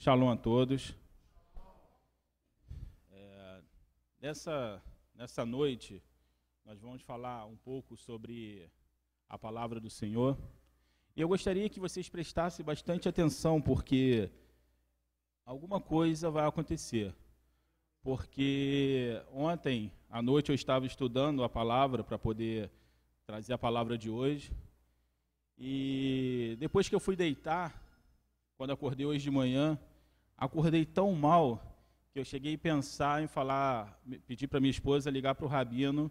Shalom a todos. É, nessa, nessa noite, nós vamos falar um pouco sobre a palavra do Senhor. E eu gostaria que vocês prestassem bastante atenção, porque alguma coisa vai acontecer. Porque ontem à noite eu estava estudando a palavra para poder trazer a palavra de hoje. E depois que eu fui deitar, quando acordei hoje de manhã, acordei tão mal que eu cheguei a pensar em falar, pedir para minha esposa ligar para o rabino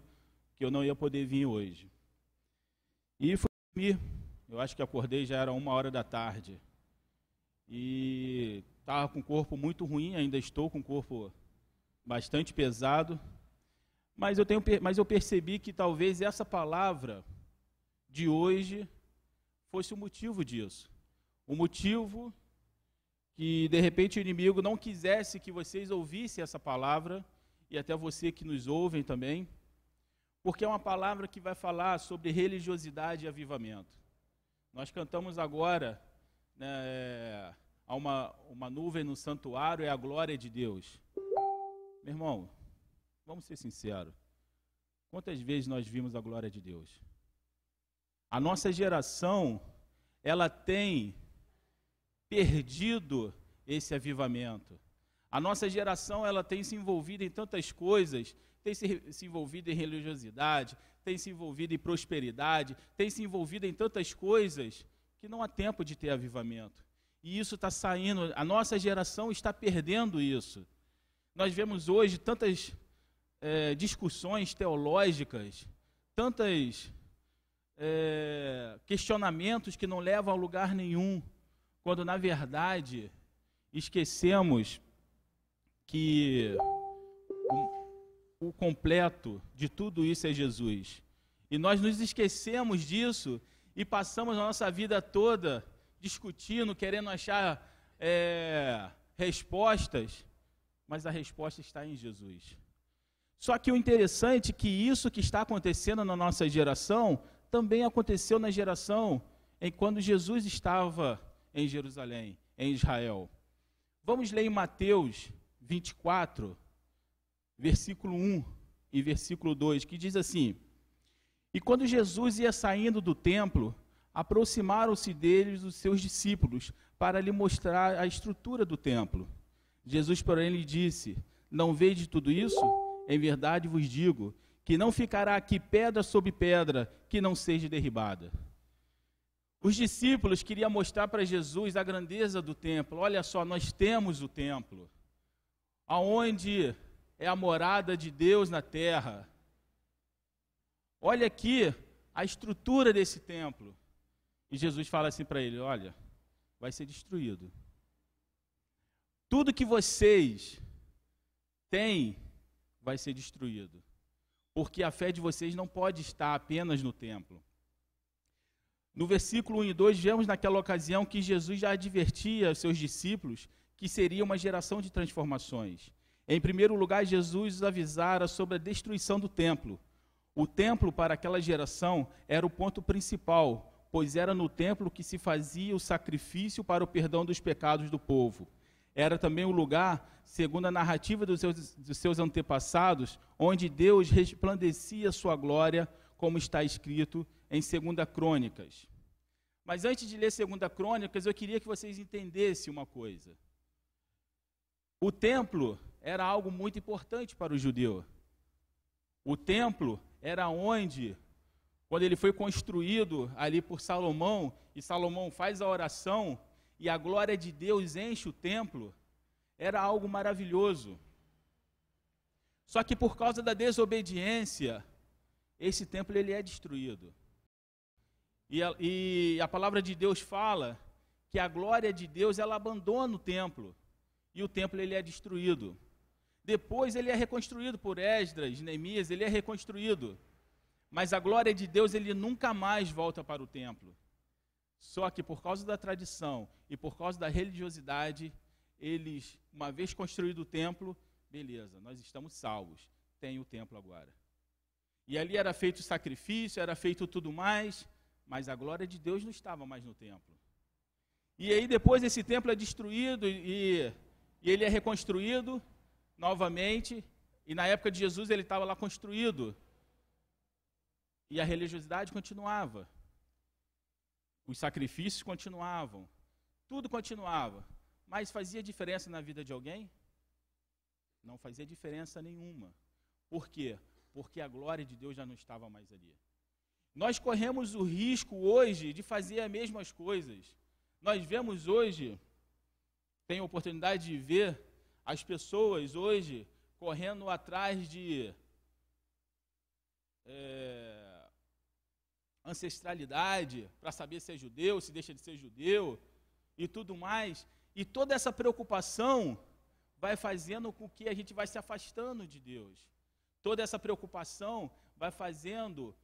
que eu não ia poder vir hoje. E fui dormir. Eu acho que acordei já era uma hora da tarde. E estava com o corpo muito ruim, ainda estou com o corpo bastante pesado. Mas eu, tenho, mas eu percebi que talvez essa palavra de hoje fosse o motivo disso. O motivo que de repente o inimigo não quisesse que vocês ouvissem essa palavra, e até você que nos ouvem também, porque é uma palavra que vai falar sobre religiosidade e avivamento. Nós cantamos agora, né, há uma, uma nuvem no santuário, é a glória de Deus. Meu irmão, vamos ser sinceros. Quantas vezes nós vimos a glória de Deus? A nossa geração, ela tem perdido esse avivamento. A nossa geração ela tem se envolvido em tantas coisas, tem se, se envolvido em religiosidade, tem se envolvido em prosperidade, tem se envolvido em tantas coisas que não há tempo de ter avivamento. E isso está saindo, a nossa geração está perdendo isso. Nós vemos hoje tantas é, discussões teológicas, tantos é, questionamentos que não levam a lugar nenhum quando na verdade esquecemos que o, o completo de tudo isso é Jesus. E nós nos esquecemos disso e passamos a nossa vida toda discutindo, querendo achar é, respostas, mas a resposta está em Jesus. Só que o interessante é que isso que está acontecendo na nossa geração também aconteceu na geração em quando Jesus estava em Jerusalém, em Israel. Vamos ler em Mateus 24, versículo 1 e versículo 2, que diz assim: E quando Jesus ia saindo do templo, aproximaram-se deles os seus discípulos para lhe mostrar a estrutura do templo. Jesus, porém, lhe disse: Não vede tudo isso? Em verdade vos digo que não ficará aqui pedra sobre pedra que não seja derribada. Os discípulos queriam mostrar para Jesus a grandeza do templo. Olha só, nós temos o templo, aonde é a morada de Deus na terra. Olha aqui a estrutura desse templo. E Jesus fala assim para ele: Olha, vai ser destruído. Tudo que vocês têm vai ser destruído. Porque a fé de vocês não pode estar apenas no templo. No versículo 1 e 2, vemos naquela ocasião que Jesus já advertia aos seus discípulos que seria uma geração de transformações. Em primeiro lugar, Jesus os avisara sobre a destruição do templo. O templo, para aquela geração, era o ponto principal, pois era no templo que se fazia o sacrifício para o perdão dos pecados do povo. Era também o lugar, segundo a narrativa dos seus, dos seus antepassados, onde Deus resplandecia sua glória, como está escrito em 2 Crônicas. Mas antes de ler 2 Crônicas, eu queria que vocês entendessem uma coisa. O templo era algo muito importante para o judeu. O templo era onde, quando ele foi construído ali por Salomão, e Salomão faz a oração, e a glória de Deus enche o templo, era algo maravilhoso. Só que por causa da desobediência, esse templo ele é destruído. E a, e a palavra de Deus fala que a glória de Deus ela abandona o templo e o templo ele é destruído. Depois ele é reconstruído por Esdras, Neemias, ele é reconstruído. Mas a glória de Deus ele nunca mais volta para o templo. Só que por causa da tradição e por causa da religiosidade, eles, uma vez construído o templo, beleza, nós estamos salvos. Tem o templo agora. E ali era feito sacrifício, era feito tudo mais, mas a glória de Deus não estava mais no templo. E aí depois esse templo é destruído e, e ele é reconstruído novamente. E na época de Jesus ele estava lá construído. E a religiosidade continuava. Os sacrifícios continuavam. Tudo continuava. Mas fazia diferença na vida de alguém? Não fazia diferença nenhuma. Por quê? Porque a glória de Deus já não estava mais ali. Nós corremos o risco hoje de fazer as mesmas coisas. Nós vemos hoje, tenho oportunidade de ver as pessoas hoje correndo atrás de é, ancestralidade para saber se é judeu, se deixa de ser judeu e tudo mais. E toda essa preocupação vai fazendo com que a gente vai se afastando de Deus. Toda essa preocupação vai fazendo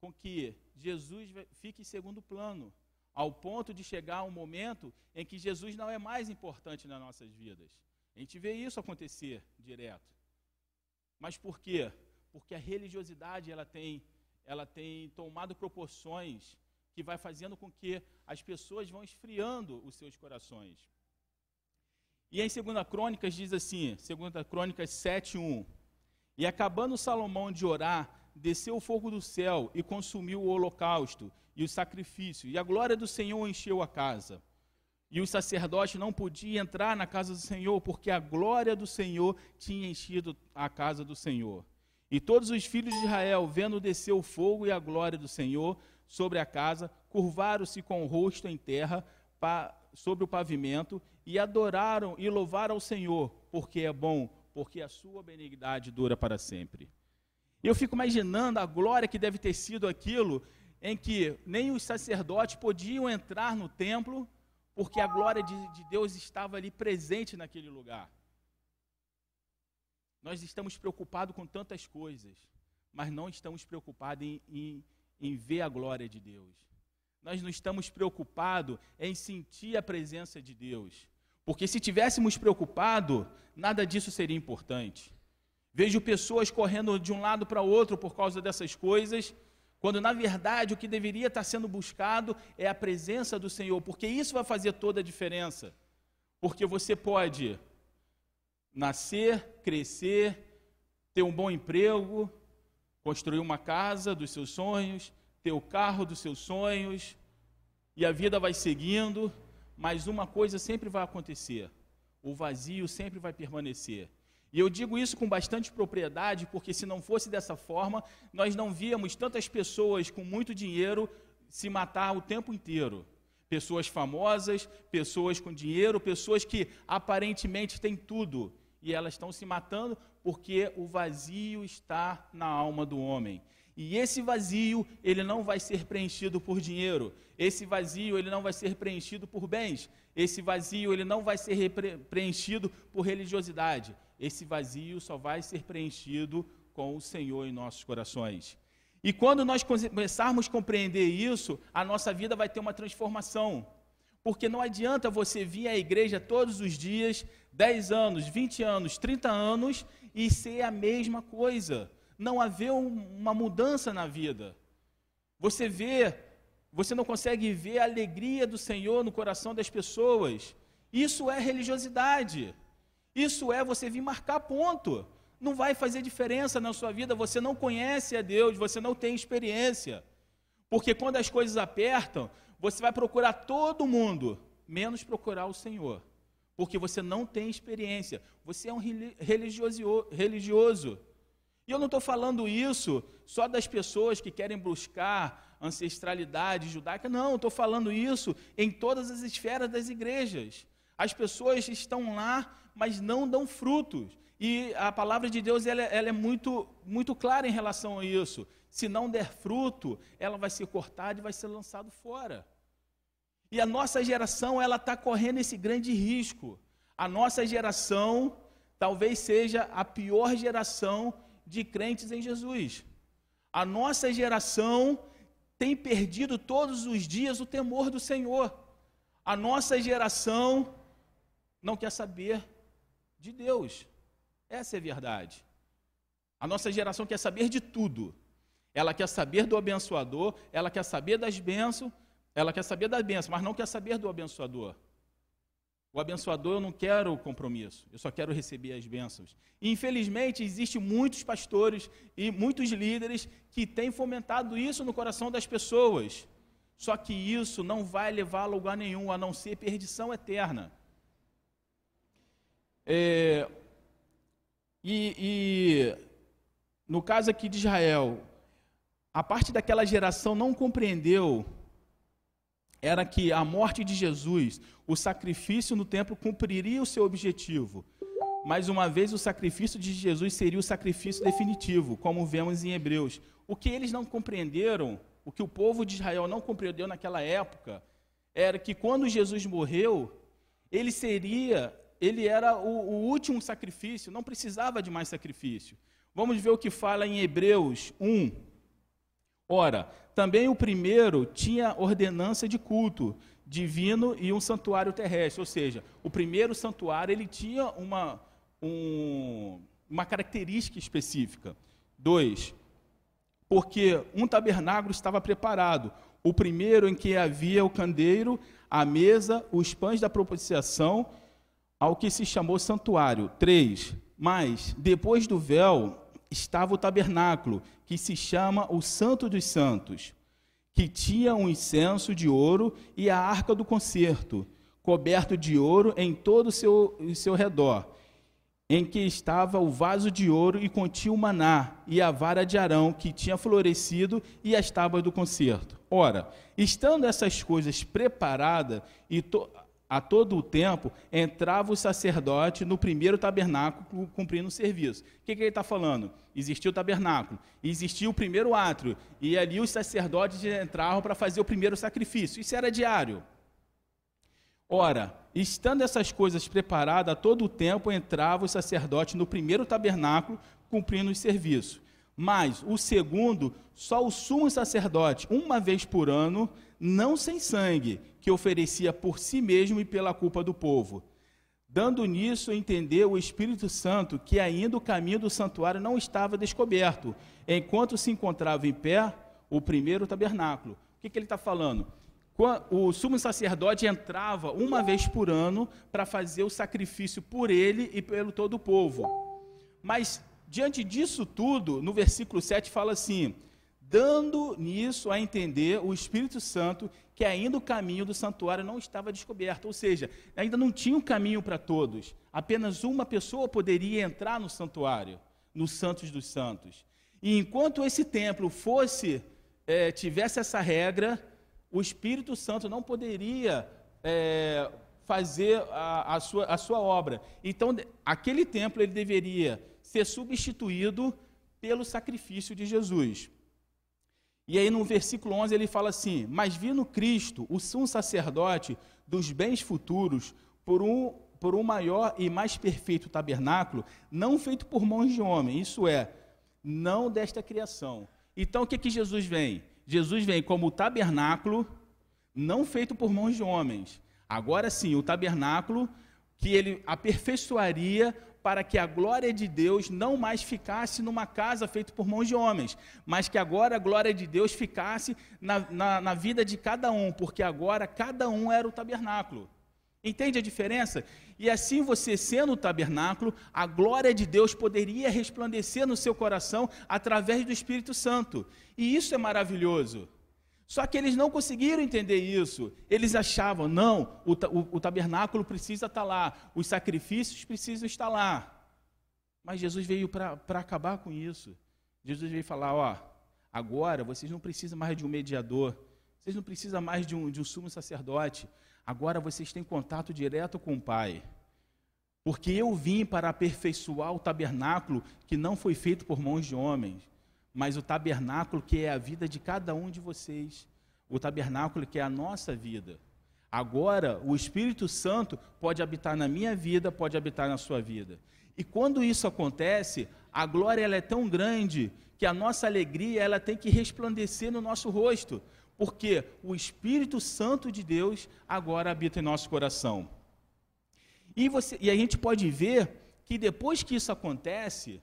com que Jesus fique em segundo plano, ao ponto de chegar um momento em que Jesus não é mais importante nas nossas vidas. A gente vê isso acontecer direto. Mas por quê? Porque a religiosidade ela tem, ela tem tomado proporções que vai fazendo com que as pessoas vão esfriando os seus corações. E em 2 Crônicas diz assim, 2 Crônicas 7:1. E acabando Salomão de orar, desceu o fogo do céu e consumiu o holocausto e o sacrifício, e a glória do Senhor encheu a casa. E o sacerdote não podia entrar na casa do Senhor, porque a glória do Senhor tinha enchido a casa do Senhor. E todos os filhos de Israel, vendo descer o fogo e a glória do Senhor sobre a casa, curvaram-se com o rosto em terra sobre o pavimento e adoraram e louvaram ao Senhor, porque é bom, porque a sua benignidade dura para sempre. Eu fico imaginando a glória que deve ter sido aquilo em que nem os sacerdotes podiam entrar no templo, porque a glória de, de Deus estava ali presente naquele lugar. Nós estamos preocupados com tantas coisas, mas não estamos preocupados em, em, em ver a glória de Deus. Nós não estamos preocupados em sentir a presença de Deus. Porque se tivéssemos preocupado, nada disso seria importante. Vejo pessoas correndo de um lado para o outro por causa dessas coisas, quando na verdade o que deveria estar sendo buscado é a presença do Senhor, porque isso vai fazer toda a diferença. Porque você pode nascer, crescer, ter um bom emprego, construir uma casa dos seus sonhos, ter o carro dos seus sonhos, e a vida vai seguindo, mas uma coisa sempre vai acontecer: o vazio sempre vai permanecer. E eu digo isso com bastante propriedade, porque se não fosse dessa forma, nós não víamos tantas pessoas com muito dinheiro se matar o tempo inteiro. Pessoas famosas, pessoas com dinheiro, pessoas que aparentemente têm tudo e elas estão se matando porque o vazio está na alma do homem. E esse vazio, ele não vai ser preenchido por dinheiro. Esse vazio, ele não vai ser preenchido por bens. Esse vazio, ele não vai ser preenchido por religiosidade. Esse vazio só vai ser preenchido com o Senhor em nossos corações. E quando nós começarmos a compreender isso, a nossa vida vai ter uma transformação. Porque não adianta você vir à igreja todos os dias, 10 anos, 20 anos, 30 anos, e ser a mesma coisa. Não haver uma mudança na vida. Você vê, você não consegue ver a alegria do Senhor no coração das pessoas. Isso é religiosidade. Isso é você vir marcar ponto. Não vai fazer diferença na sua vida, você não conhece a Deus, você não tem experiência. Porque quando as coisas apertam, você vai procurar todo mundo, menos procurar o Senhor. Porque você não tem experiência, você é um religioso. religioso. E eu não estou falando isso só das pessoas que querem buscar ancestralidade judaica, não, estou falando isso em todas as esferas das igrejas. As pessoas estão lá, mas não dão frutos. E a palavra de Deus ela, ela, é muito, muito clara em relação a isso. Se não der fruto, ela vai ser cortada e vai ser lançada fora. E a nossa geração ela está correndo esse grande risco. A nossa geração talvez seja a pior geração de crentes em Jesus. A nossa geração tem perdido todos os dias o temor do Senhor. A nossa geração não quer saber de Deus. Essa é a verdade. A nossa geração quer saber de tudo. Ela quer saber do abençoador, ela quer saber das bênçãos, ela quer saber da bênção, mas não quer saber do abençoador. O abençoador eu não quero compromisso, eu só quero receber as bênçãos. E, infelizmente, existem muitos pastores e muitos líderes que têm fomentado isso no coração das pessoas. Só que isso não vai levar a lugar nenhum, a não ser perdição eterna. É, e, e no caso aqui de Israel, a parte daquela geração não compreendeu era que a morte de Jesus, o sacrifício no templo cumpriria o seu objetivo. Mais uma vez, o sacrifício de Jesus seria o sacrifício definitivo, como vemos em Hebreus. O que eles não compreenderam, o que o povo de Israel não compreendeu naquela época, era que quando Jesus morreu, ele seria, ele era o, o último sacrifício, não precisava de mais sacrifício. Vamos ver o que fala em Hebreus 1. Ora, também o primeiro tinha ordenança de culto divino e um santuário terrestre, ou seja, o primeiro santuário ele tinha uma, um, uma característica específica. Dois, porque um tabernáculo estava preparado, o primeiro em que havia o candeeiro, a mesa, os pães da propiciação, ao que se chamou santuário. Três, mas depois do véu estava o tabernáculo, que se chama o Santo dos Santos, que tinha um incenso de ouro e a arca do concerto, coberto de ouro em todo o seu, seu redor, em que estava o vaso de ouro e continha o maná, e a vara de Arão, que tinha florescido, e as tábuas do concerto. Ora, estando essas coisas preparadas, e to, a todo o tempo entrava o sacerdote no primeiro tabernáculo cumprindo o serviço. O que, que ele está falando? Existia o tabernáculo, existia o primeiro átrio, e ali os sacerdotes entravam para fazer o primeiro sacrifício. Isso era diário. Ora, estando essas coisas preparadas, a todo o tempo entrava o sacerdote no primeiro tabernáculo cumprindo o serviço. Mas o segundo, só o sumo sacerdote, uma vez por ano, não sem sangue, que oferecia por si mesmo e pela culpa do povo. Dando nisso a entender o Espírito Santo que ainda o caminho do santuário não estava descoberto, enquanto se encontrava em pé o primeiro tabernáculo. O que, que ele está falando? O sumo sacerdote entrava uma vez por ano para fazer o sacrifício por ele e pelo todo o povo. Mas, diante disso tudo, no versículo 7 fala assim: dando nisso a entender o Espírito Santo que ainda o caminho do santuário não estava descoberto, ou seja, ainda não tinha um caminho para todos. Apenas uma pessoa poderia entrar no santuário, no Santos dos Santos. E enquanto esse templo fosse é, tivesse essa regra, o Espírito Santo não poderia é, fazer a, a, sua, a sua obra. Então, aquele templo ele deveria ser substituído pelo sacrifício de Jesus. E aí no versículo 11 ele fala assim: Mas vindo Cristo, o sumo sacerdote dos bens futuros, por um, por um maior e mais perfeito tabernáculo, não feito por mãos de homem, isso é, não desta criação. Então o que, que Jesus vem? Jesus vem como tabernáculo, não feito por mãos de homens. Agora sim, o tabernáculo que ele aperfeiçoaria para que a glória de Deus não mais ficasse numa casa feita por mãos de homens, mas que agora a glória de Deus ficasse na, na, na vida de cada um, porque agora cada um era o tabernáculo. Entende a diferença? E assim você sendo o tabernáculo, a glória de Deus poderia resplandecer no seu coração através do Espírito Santo. E isso é maravilhoso. Só que eles não conseguiram entender isso. Eles achavam, não, o, o, o tabernáculo precisa estar lá, os sacrifícios precisam estar lá. Mas Jesus veio para acabar com isso. Jesus veio falar: ó, agora vocês não precisam mais de um mediador, vocês não precisam mais de um, de um sumo sacerdote, agora vocês têm contato direto com o Pai. Porque eu vim para aperfeiçoar o tabernáculo que não foi feito por mãos de homens mas o tabernáculo que é a vida de cada um de vocês, o tabernáculo que é a nossa vida. Agora, o Espírito Santo pode habitar na minha vida, pode habitar na sua vida. E quando isso acontece, a glória ela é tão grande que a nossa alegria ela tem que resplandecer no nosso rosto, porque o Espírito Santo de Deus agora habita em nosso coração. E, você, e a gente pode ver que depois que isso acontece,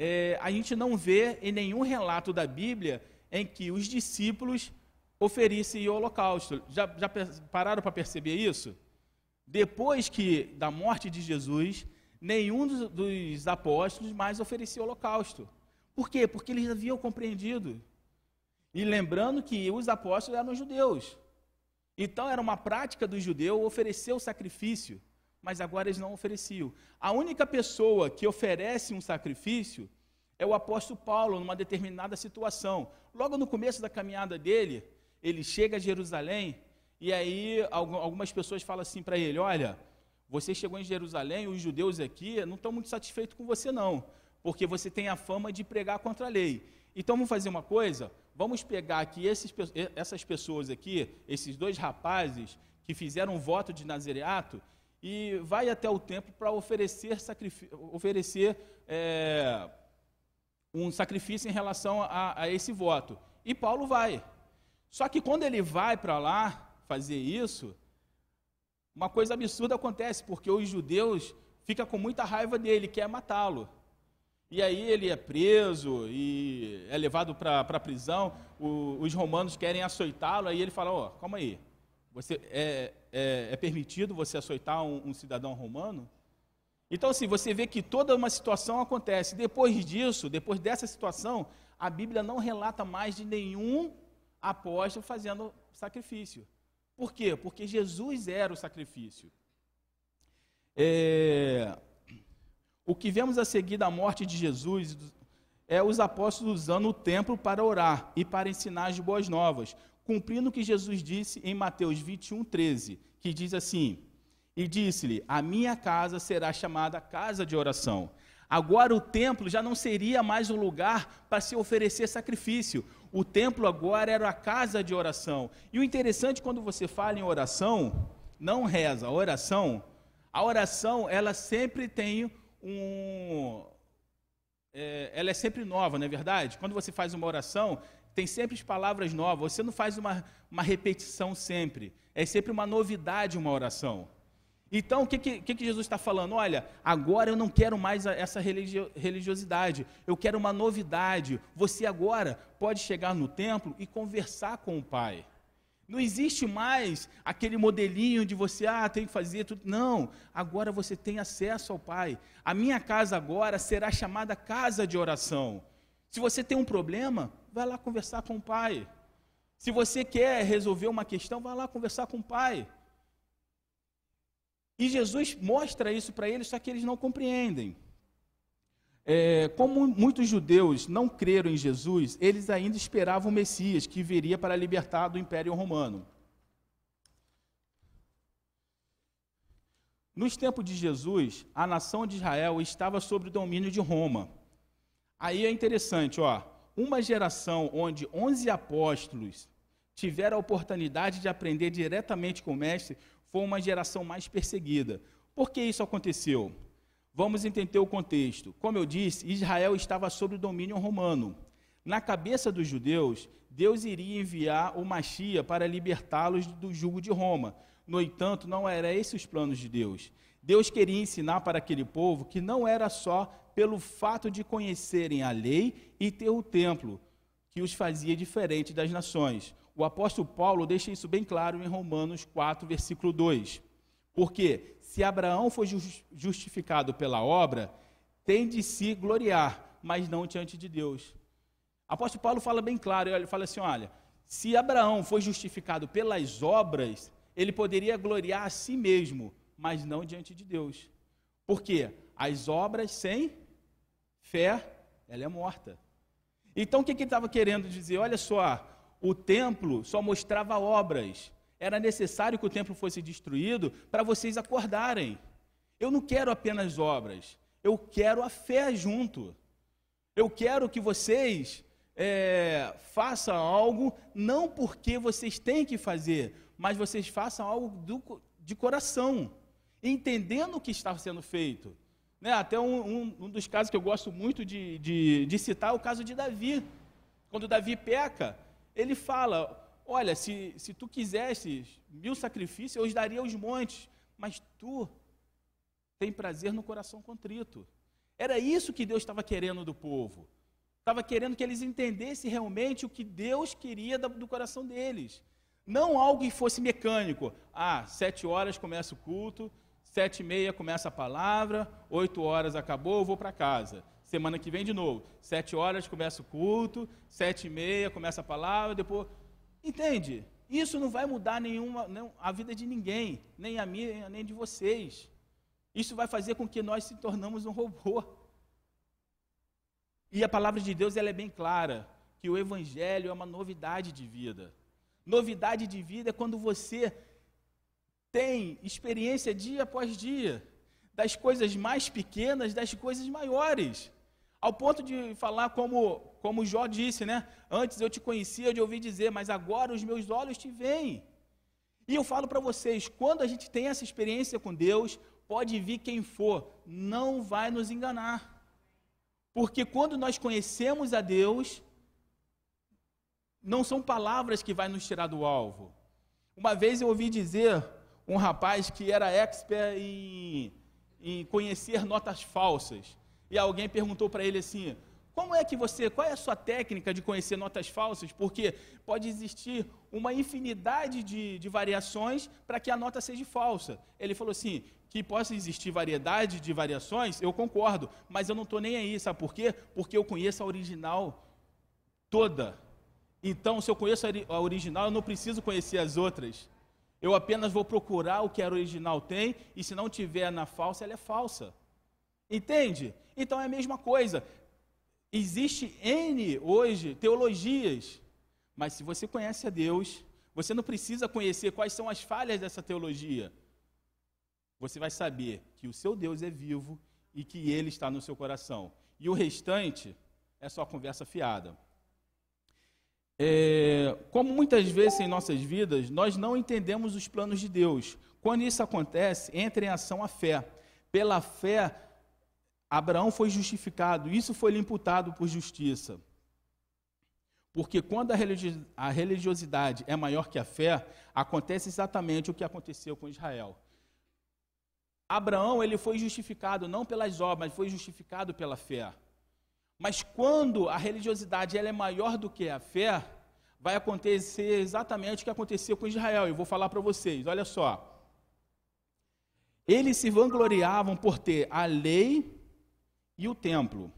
é, a gente não vê em nenhum relato da Bíblia em que os discípulos oferecia holocausto. Já, já pararam para perceber isso? Depois que da morte de Jesus, nenhum dos, dos apóstolos mais oferecia holocausto. Por quê? Porque eles haviam compreendido. E lembrando que os apóstolos eram judeus. Então era uma prática do judeu oferecer o sacrifício, mas agora eles não ofereciam. A única pessoa que oferece um sacrifício é o apóstolo Paulo, numa determinada situação. Logo no começo da caminhada dele, ele chega a Jerusalém e aí algumas pessoas falam assim para ele: Olha, você chegou em Jerusalém, os judeus aqui não estão muito satisfeitos com você, não, porque você tem a fama de pregar contra a lei. Então vamos fazer uma coisa: vamos pegar aqui esses, essas pessoas aqui, esses dois rapazes que fizeram um voto de nazareato, e vai até o templo para oferecer, oferecer é, um sacrifício em relação a, a esse voto. E Paulo vai. Só que quando ele vai para lá fazer isso, uma coisa absurda acontece, porque os judeus ficam com muita raiva dele, quer matá-lo. E aí ele é preso e é levado para a prisão, o, os romanos querem açoitá-lo, aí ele fala, ó, oh, calma aí, você, é, é, é permitido você açoitar um, um cidadão romano? Então, assim, você vê que toda uma situação acontece. Depois disso, depois dessa situação, a Bíblia não relata mais de nenhum apóstolo fazendo sacrifício. Por quê? Porque Jesus era o sacrifício. É... O que vemos a seguir da morte de Jesus é os apóstolos usando o templo para orar e para ensinar as boas novas, cumprindo o que Jesus disse em Mateus 21, 13, que diz assim: e disse-lhe: A minha casa será chamada casa de oração. Agora o templo já não seria mais um lugar para se oferecer sacrifício. O templo agora era a casa de oração. E o interessante quando você fala em oração, não reza, a oração, a oração ela sempre tem um, é, ela é sempre nova, não é verdade? Quando você faz uma oração, tem sempre as palavras novas. Você não faz uma, uma repetição sempre. É sempre uma novidade uma oração. Então, o que, que, que Jesus está falando? Olha, agora eu não quero mais essa religiosidade, eu quero uma novidade. Você agora pode chegar no templo e conversar com o Pai. Não existe mais aquele modelinho de você, ah, tem que fazer tudo. Não, agora você tem acesso ao Pai. A minha casa agora será chamada casa de oração. Se você tem um problema, vai lá conversar com o Pai. Se você quer resolver uma questão, vai lá conversar com o Pai. E Jesus mostra isso para eles, só que eles não compreendem. É, como muitos judeus não creram em Jesus, eles ainda esperavam o Messias, que viria para libertar do Império Romano. Nos tempos de Jesus, a nação de Israel estava sob o domínio de Roma. Aí é interessante, ó, uma geração onde 11 apóstolos tiveram a oportunidade de aprender diretamente com o mestre, foi uma geração mais perseguida. Por que isso aconteceu? Vamos entender o contexto. Como eu disse, Israel estava sob o domínio romano. Na cabeça dos judeus, Deus iria enviar o Machia para libertá-los do jugo de Roma. No entanto, não era esses os planos de Deus. Deus queria ensinar para aquele povo que não era só pelo fato de conhecerem a lei e ter o templo que os fazia diferente das nações. O apóstolo Paulo deixa isso bem claro em Romanos 4, versículo 2. Porque se Abraão foi justificado pela obra, tem de se gloriar, mas não diante de Deus. O apóstolo Paulo fala bem claro, ele fala assim: olha, se Abraão foi justificado pelas obras, ele poderia gloriar a si mesmo, mas não diante de Deus. Por quê? As obras sem fé, ela é morta. Então o que ele estava querendo dizer? Olha só, o templo só mostrava obras. Era necessário que o templo fosse destruído para vocês acordarem. Eu não quero apenas obras, eu quero a fé junto. Eu quero que vocês é, façam algo não porque vocês têm que fazer, mas vocês façam algo do, de coração, entendendo o que está sendo feito. Né? Até um, um, um, dos casos que eu gosto muito de, de, de citar é o caso de Davi. Quando Davi peca, ele fala: Olha, se, se tu quisesses mil sacrifícios, eu os daria aos montes, mas tu tem prazer no coração contrito. Era isso que Deus estava querendo do povo. Estava querendo que eles entendessem realmente o que Deus queria do coração deles. Não algo que fosse mecânico. Ah, sete horas começa o culto, sete e meia começa a palavra, oito horas acabou, eu vou para casa. Semana que vem de novo. Sete horas começa o culto, sete e meia começa a palavra, depois. Entende? Isso não vai mudar nenhuma, não, a vida de ninguém, nem a minha, nem de vocês. Isso vai fazer com que nós se tornamos um robô. E a palavra de Deus ela é bem clara, que o evangelho é uma novidade de vida. Novidade de vida é quando você tem experiência dia após dia, das coisas mais pequenas, das coisas maiores. Ao ponto de falar como, como Jó disse, né? Antes eu te conhecia de ouvir dizer, mas agora os meus olhos te veem. E eu falo para vocês, quando a gente tem essa experiência com Deus, pode vir quem for, não vai nos enganar. Porque quando nós conhecemos a Deus, não são palavras que vai nos tirar do alvo. Uma vez eu ouvi dizer um rapaz que era expert em, em conhecer notas falsas. E alguém perguntou para ele assim: como é que você, qual é a sua técnica de conhecer notas falsas? Porque pode existir uma infinidade de, de variações para que a nota seja falsa. Ele falou assim: que possa existir variedade de variações, eu concordo, mas eu não estou nem aí, sabe por quê? Porque eu conheço a original toda. Então, se eu conheço a original, eu não preciso conhecer as outras. Eu apenas vou procurar o que a original tem, e se não tiver na falsa, ela é falsa. Entende? Então é a mesma coisa. Existe N hoje teologias, mas se você conhece a Deus, você não precisa conhecer quais são as falhas dessa teologia você vai saber que o seu Deus é vivo e que ele está no seu coração. E o restante é só conversa fiada. É, como muitas vezes em nossas vidas, nós não entendemos os planos de Deus. Quando isso acontece, entra em ação a fé. Pela fé, Abraão foi justificado, isso foi lhe imputado por justiça. Porque quando a religiosidade é maior que a fé, acontece exatamente o que aconteceu com Israel. Abraão ele foi justificado não pelas obras, mas foi justificado pela fé. Mas quando a religiosidade ela é maior do que a fé, vai acontecer exatamente o que aconteceu com Israel. Eu vou falar para vocês, olha só. Eles se vangloriavam por ter a lei e o templo.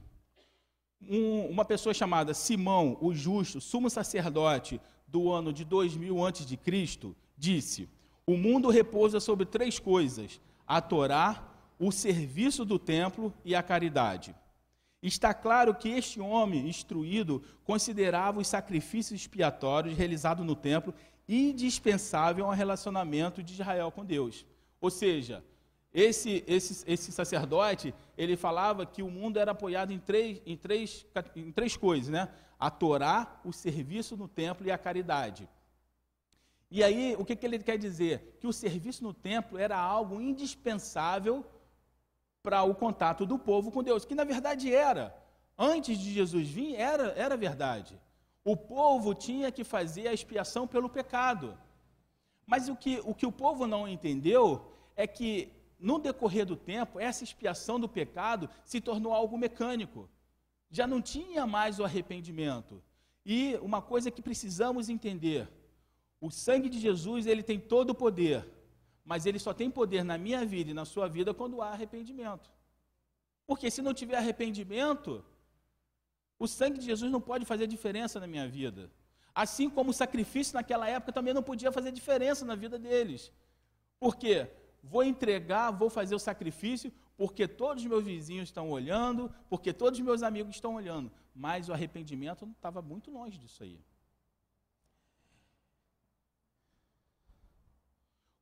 Um, uma pessoa chamada Simão, o justo, sumo sacerdote do ano de 2000 a.C., disse: O mundo repousa sobre três coisas: a Torá, o serviço do templo e a caridade. Está claro que este homem instruído considerava os sacrifícios expiatórios realizados no templo indispensável ao relacionamento de Israel com Deus. Ou seja, esse, esse, esse sacerdote, ele falava que o mundo era apoiado em três, em três, em três coisas, né? A Torá, o serviço no templo e a caridade. E aí, o que, que ele quer dizer? Que o serviço no templo era algo indispensável para o contato do povo com Deus, que na verdade era. Antes de Jesus vir, era, era verdade. O povo tinha que fazer a expiação pelo pecado. Mas o que, o que o povo não entendeu é que, no decorrer do tempo, essa expiação do pecado se tornou algo mecânico. Já não tinha mais o arrependimento. E uma coisa que precisamos entender: o sangue de Jesus, ele tem todo o poder, mas ele só tem poder na minha vida e na sua vida quando há arrependimento. Porque se não tiver arrependimento, o sangue de Jesus não pode fazer diferença na minha vida. Assim como o sacrifício naquela época também não podia fazer diferença na vida deles. Por quê? Vou entregar, vou fazer o sacrifício, porque todos os meus vizinhos estão olhando, porque todos os meus amigos estão olhando. Mas o arrependimento estava muito longe disso aí.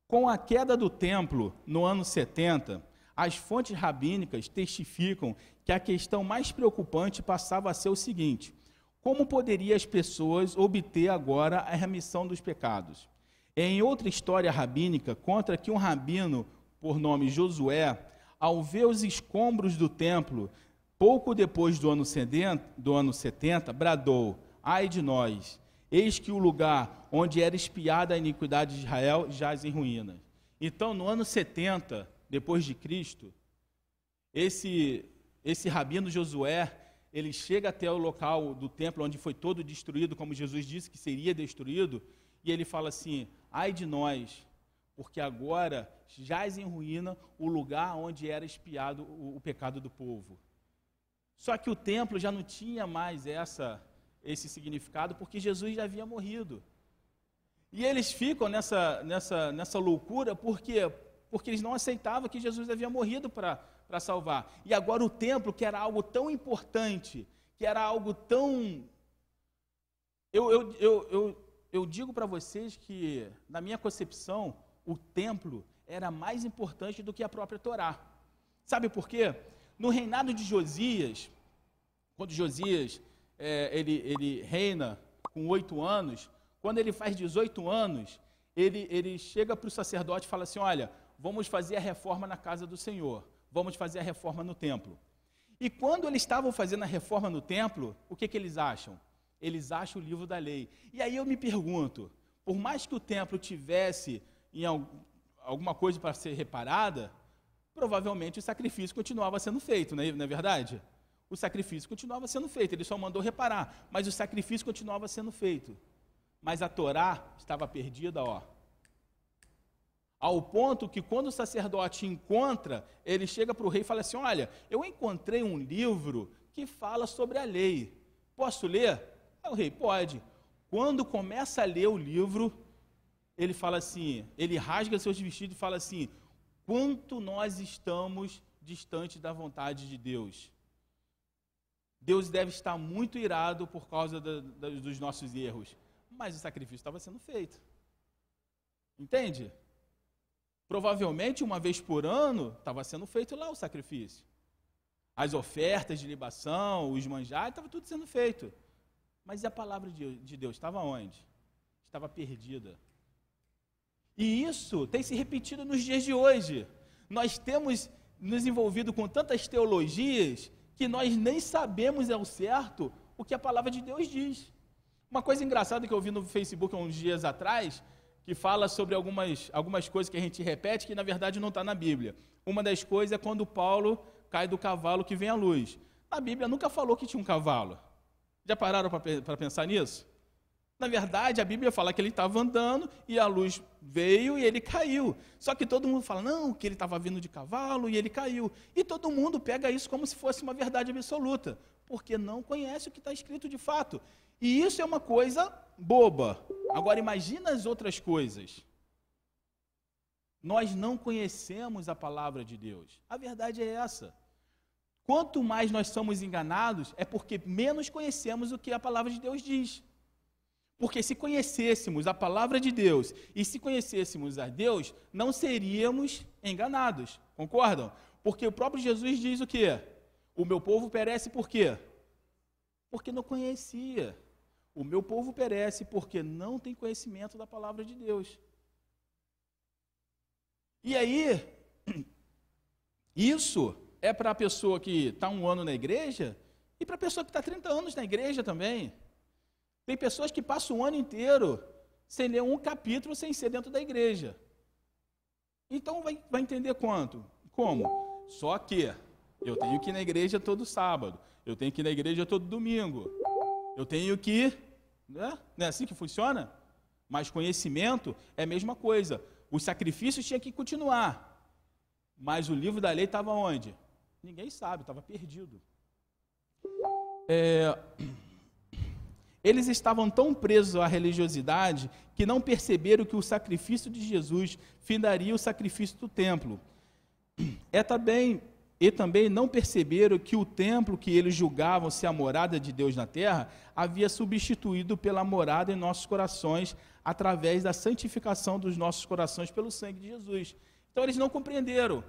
Com a queda do templo no ano 70, as fontes rabínicas testificam que a questão mais preocupante passava a ser o seguinte: como poderiam as pessoas obter agora a remissão dos pecados? Em outra história rabínica, conta que um rabino, por nome Josué, ao ver os escombros do templo, pouco depois do ano 70, do ano 70 bradou: Ai de nós! Eis que o lugar onde era espiada a iniquidade de Israel jaz em ruínas. Então, no ano 70 depois de Cristo, esse esse rabino Josué, ele chega até o local do templo onde foi todo destruído, como Jesus disse que seria destruído, e ele fala assim: ai de nós, porque agora jaz em ruína o lugar onde era espiado o, o pecado do povo. Só que o templo já não tinha mais essa, esse significado, porque Jesus já havia morrido. E eles ficam nessa, nessa, nessa loucura, por quê? Porque eles não aceitavam que Jesus havia morrido para salvar. E agora o templo, que era algo tão importante, que era algo tão. Eu, eu, eu, eu, eu digo para vocês que, na minha concepção, o templo era mais importante do que a própria Torá. Sabe por quê? No reinado de Josias, quando Josias é, ele, ele reina com oito anos, quando ele faz 18 anos, ele, ele chega para o sacerdote e fala assim: Olha, vamos fazer a reforma na casa do Senhor, vamos fazer a reforma no templo. E quando eles estavam fazendo a reforma no templo, o que, que eles acham? Eles acham o livro da lei. E aí eu me pergunto: por mais que o templo tivesse em alguma coisa para ser reparada, provavelmente o sacrifício continuava sendo feito, não é, não é verdade? O sacrifício continuava sendo feito, ele só mandou reparar, mas o sacrifício continuava sendo feito. Mas a Torá estava perdida, ó. Ao ponto que quando o sacerdote encontra, ele chega para o rei e fala assim: Olha, eu encontrei um livro que fala sobre a lei. Posso ler? Aí o rei pode. Quando começa a ler o livro, ele fala assim, ele rasga seus vestidos e fala assim: quanto nós estamos distante da vontade de Deus. Deus deve estar muito irado por causa da, da, dos nossos erros. Mas o sacrifício estava sendo feito. Entende? Provavelmente uma vez por ano estava sendo feito lá o sacrifício. As ofertas de libação, os manjares, estava tudo sendo feito. Mas a palavra de Deus estava onde? Estava perdida. E isso tem se repetido nos dias de hoje. Nós temos nos envolvido com tantas teologias que nós nem sabemos ao certo o que a palavra de Deus diz. Uma coisa engraçada que eu vi no Facebook há uns dias atrás, que fala sobre algumas, algumas coisas que a gente repete que na verdade não está na Bíblia. Uma das coisas é quando Paulo cai do cavalo que vem à luz. A Bíblia nunca falou que tinha um cavalo. Já pararam para pensar nisso? Na verdade, a Bíblia fala que ele estava andando e a luz veio e ele caiu. Só que todo mundo fala, não, que ele estava vindo de cavalo e ele caiu. E todo mundo pega isso como se fosse uma verdade absoluta, porque não conhece o que está escrito de fato. E isso é uma coisa boba. Agora, imagina as outras coisas. Nós não conhecemos a palavra de Deus. A verdade é essa. Quanto mais nós somos enganados, é porque menos conhecemos o que a palavra de Deus diz. Porque se conhecêssemos a palavra de Deus e se conhecêssemos a Deus, não seríamos enganados. Concordam? Porque o próprio Jesus diz o quê? O meu povo perece por quê? Porque não conhecia. O meu povo perece porque não tem conhecimento da palavra de Deus. E aí, isso é para a pessoa que está um ano na igreja e para a pessoa que está 30 anos na igreja também. Tem pessoas que passam o ano inteiro sem ler um capítulo sem ser dentro da igreja. Então vai, vai entender quanto? Como? Só que eu tenho que ir na igreja todo sábado, eu tenho que ir na igreja todo domingo, eu tenho que. Né? Não é assim que funciona? Mas conhecimento é a mesma coisa. Os sacrifícios tinham que continuar. Mas o livro da lei estava onde? Ninguém sabe, estava perdido. É. Eles estavam tão presos à religiosidade que não perceberam que o sacrifício de Jesus findaria o sacrifício do templo. É também e também não perceberam que o templo que eles julgavam ser a morada de Deus na terra havia substituído pela morada em nossos corações através da santificação dos nossos corações pelo sangue de Jesus. Então eles não compreenderam.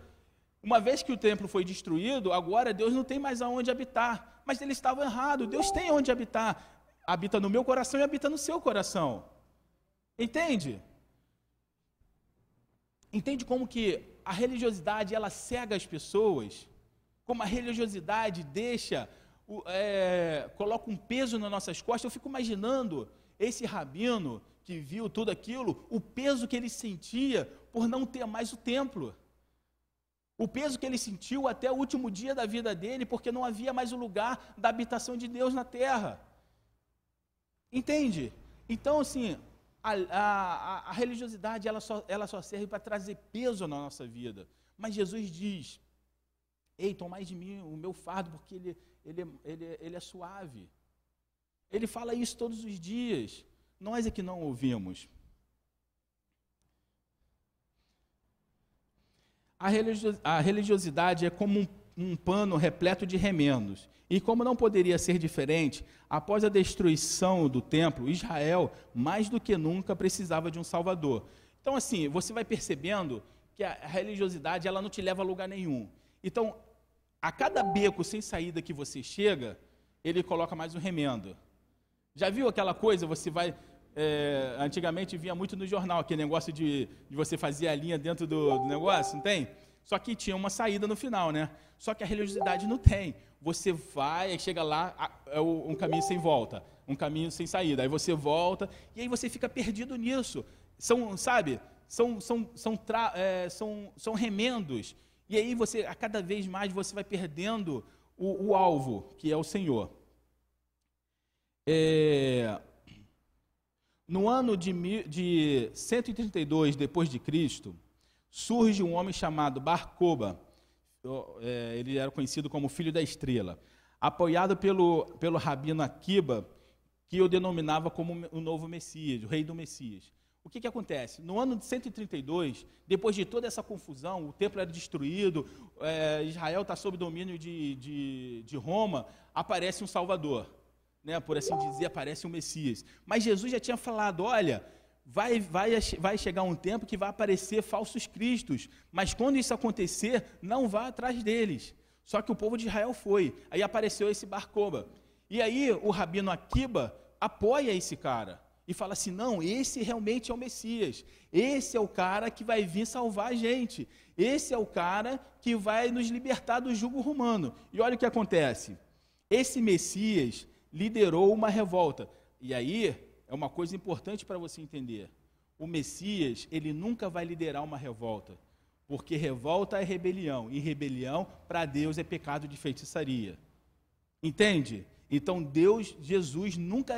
Uma vez que o templo foi destruído, agora Deus não tem mais aonde habitar. Mas eles estavam errados. Deus tem onde habitar habita no meu coração e habita no seu coração. Entende? Entende como que a religiosidade ela cega as pessoas? Como a religiosidade deixa, é, coloca um peso nas nossas costas. Eu fico imaginando esse rabino que viu tudo aquilo, o peso que ele sentia por não ter mais o templo. O peso que ele sentiu até o último dia da vida dele, porque não havia mais o lugar da habitação de Deus na terra. Entende? Então, assim, a, a, a religiosidade ela só, ela só serve para trazer peso na nossa vida. Mas Jesus diz: Ei, tomai de mim o meu fardo, porque ele, ele, ele, ele é suave. Ele fala isso todos os dias. Nós é que não ouvimos. A religiosidade é como um, um pano repleto de remendos. E como não poderia ser diferente, após a destruição do templo, Israel, mais do que nunca, precisava de um Salvador. Então, assim, você vai percebendo que a religiosidade ela não te leva a lugar nenhum. Então, a cada beco sem saída que você chega, ele coloca mais um remendo. Já viu aquela coisa? Você vai. É, antigamente vinha muito no jornal aquele negócio de, de você fazer a linha dentro do, do, negócio, não tem? Só que tinha uma saída no final, né? Só que a religiosidade não tem. Você vai, chega lá, é um caminho sem volta, um caminho sem saída. Aí você volta e aí você fica perdido nisso. São, sabe? São, são, são, tra, é, são, são remendos e aí você, a cada vez mais, você vai perdendo o, o alvo, que é o Senhor. É, no ano de, de 132 depois de Cristo, surge um homem chamado Barcoba. É, ele era conhecido como filho da estrela, apoiado pelo, pelo rabino Akiba, que o denominava como o novo Messias, o rei do Messias. O que, que acontece? No ano de 132, depois de toda essa confusão, o templo era destruído, é, Israel está sob domínio de, de, de, Roma, aparece um Salvador. Né, por assim dizer, aparece um Messias. Mas Jesus já tinha falado: olha, vai, vai, vai chegar um tempo que vai aparecer falsos cristos, mas quando isso acontecer, não vá atrás deles. Só que o povo de Israel foi. Aí apareceu esse Barcoba. E aí o rabino Akiba apoia esse cara e fala assim: não, esse realmente é o Messias, esse é o cara que vai vir salvar a gente, esse é o cara que vai nos libertar do jugo romano. E olha o que acontece: esse Messias liderou uma revolta. E aí é uma coisa importante para você entender: o Messias, ele nunca vai liderar uma revolta, porque revolta é rebelião, e rebelião para Deus é pecado de feitiçaria. Entende? Então Deus, Jesus, nunca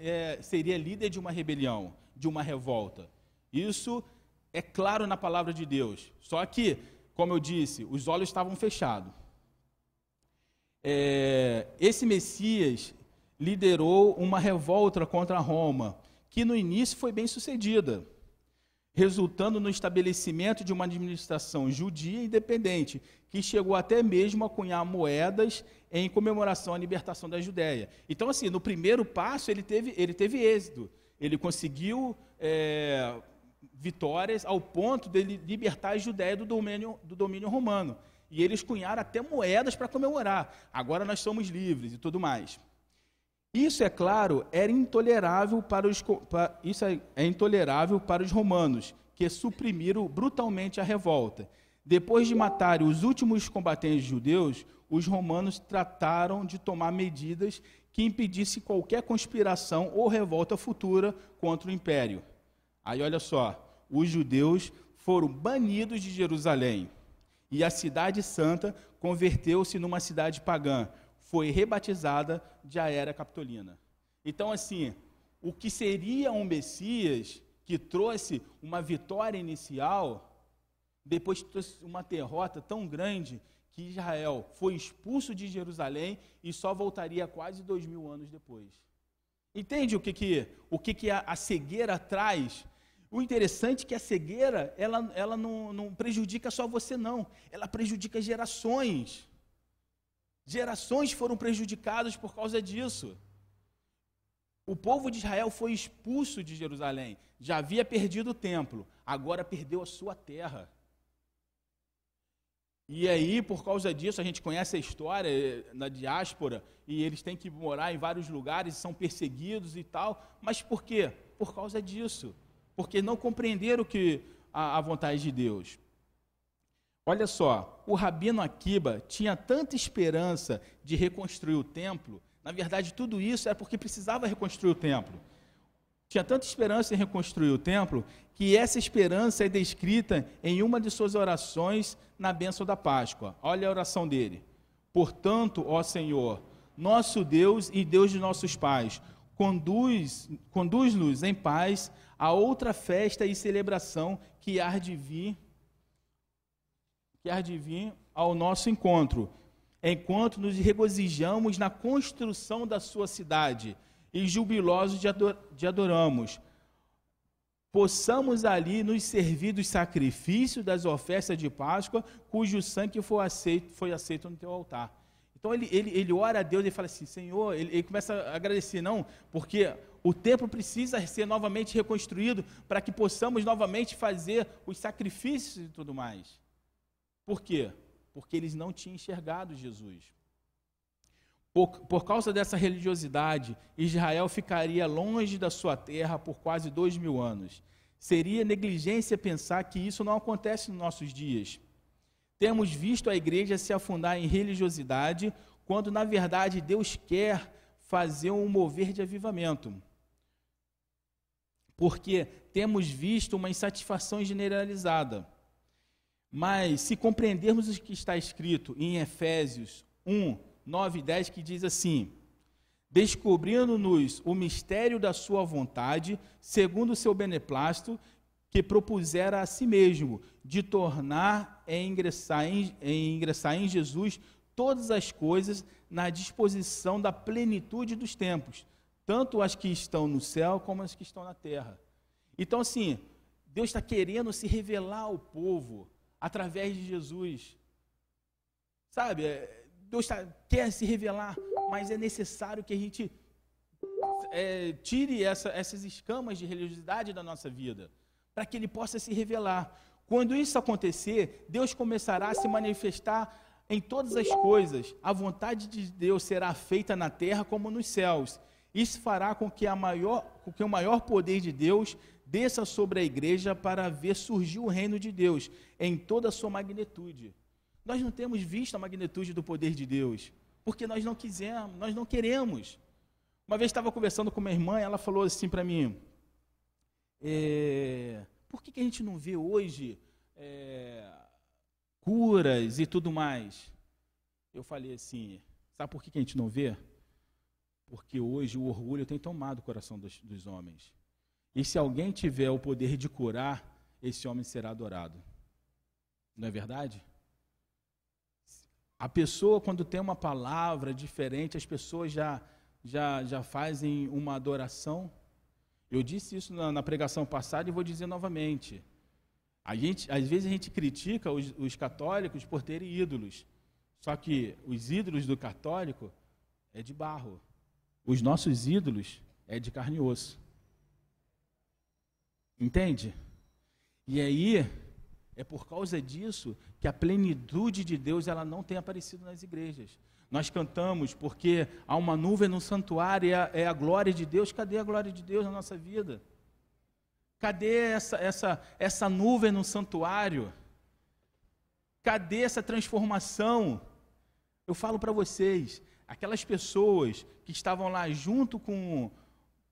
é, seria líder de uma rebelião, de uma revolta. Isso é claro na palavra de Deus. Só que, como eu disse, os olhos estavam fechados. É, esse Messias liderou uma revolta contra Roma, que no início foi bem sucedida resultando no estabelecimento de uma administração judia independente, que chegou até mesmo a cunhar moedas em comemoração à libertação da Judéia. Então, assim, no primeiro passo ele teve, ele teve êxito, ele conseguiu é, vitórias ao ponto de libertar a Judéia do domínio, do domínio romano. E eles cunharam até moedas para comemorar. Agora nós somos livres e tudo mais. Isso, é claro, era intolerável para os, isso é, é intolerável para os romanos, que suprimiram brutalmente a revolta. Depois de matarem os últimos combatentes judeus, os romanos trataram de tomar medidas que impedissem qualquer conspiração ou revolta futura contra o império. Aí olha só, os judeus foram banidos de Jerusalém e a cidade santa converteu-se numa cidade pagã, foi rebatizada de a era capitolina. Então, assim, o que seria um Messias que trouxe uma vitória inicial, depois trouxe uma derrota tão grande que Israel foi expulso de Jerusalém e só voltaria quase dois mil anos depois. Entende o que, que, o que, que a, a cegueira traz? O interessante é que a cegueira, ela, ela não, não prejudica só você, não. Ela prejudica gerações. Gerações foram prejudicadas por causa disso. O povo de Israel foi expulso de Jerusalém, já havia perdido o templo, agora perdeu a sua terra. E aí, por causa disso, a gente conhece a história eh, na diáspora, e eles têm que morar em vários lugares, são perseguidos e tal. Mas por quê? Por causa disso. Porque não compreenderam que a, a vontade de Deus. Olha só, o rabino Akiba tinha tanta esperança de reconstruir o templo, na verdade, tudo isso era porque precisava reconstruir o templo. tinha tanta esperança em reconstruir o templo, que essa esperança é descrita em uma de suas orações na bênção da Páscoa. Olha a oração dele. Portanto, ó Senhor, nosso Deus e Deus de nossos pais, conduz, conduz-nos em paz a outra festa e celebração que há de vir, que há de vir ao nosso encontro, enquanto nos regozijamos na construção da sua cidade e jubilosos de adoramos. Possamos ali nos servir dos sacrifícios, das ofertas de Páscoa, cujo sangue foi aceito, foi aceito no teu altar. Então ele, ele, ele ora a Deus e fala assim: Senhor, ele, ele começa a agradecer, não, porque o templo precisa ser novamente reconstruído para que possamos novamente fazer os sacrifícios e tudo mais. Por quê? Porque eles não tinham enxergado Jesus. Por, por causa dessa religiosidade, Israel ficaria longe da sua terra por quase dois mil anos. Seria negligência pensar que isso não acontece nos nossos dias. Temos visto a igreja se afundar em religiosidade, quando na verdade Deus quer fazer um mover de avivamento. Porque temos visto uma insatisfação generalizada. Mas se compreendermos o que está escrito em Efésios 1, 9 e 10, que diz assim: Descobrindo-nos o mistério da Sua vontade, segundo o seu beneplácito, que propusera a si mesmo, de tornar em ingressar em, em ingressar em Jesus todas as coisas na disposição da plenitude dos tempos, tanto as que estão no céu como as que estão na terra. Então, assim, Deus está querendo se revelar ao povo através de Jesus. Sabe, é, Deus tá, quer se revelar, mas é necessário que a gente é, tire essa, essas escamas de religiosidade da nossa vida, para que Ele possa se revelar. Quando isso acontecer, Deus começará a se manifestar em todas as coisas. A vontade de Deus será feita na terra como nos céus. Isso fará com que, maior, com que o maior poder de Deus desça sobre a igreja para ver surgir o reino de Deus em toda a sua magnitude. Nós não temos visto a magnitude do poder de Deus, porque nós não quisemos, nós não queremos. Uma vez estava conversando com minha irmã, ela falou assim para mim: é, por que, que, a gente não vê hoje é, curas e tudo mais? Eu falei assim: sabe por que, que a gente não vê? Porque hoje o orgulho tem tomado o coração dos, dos homens. E se alguém tiver o poder de curar, esse homem será adorado. Não é verdade? A pessoa, quando tem uma palavra diferente, as pessoas já, já, já fazem uma adoração. Eu disse isso na, na pregação passada e vou dizer novamente. A gente, às vezes a gente critica os, os católicos por terem ídolos. Só que os ídolos do católico é de barro. Os nossos ídolos é de carne e osso. Entende? E aí, é por causa disso que a plenitude de Deus ela não tem aparecido nas igrejas. Nós cantamos porque há uma nuvem no santuário, é a, é a glória de Deus. Cadê a glória de Deus na nossa vida? Cadê essa, essa, essa nuvem no santuário? Cadê essa transformação? Eu falo para vocês, aquelas pessoas que estavam lá junto com,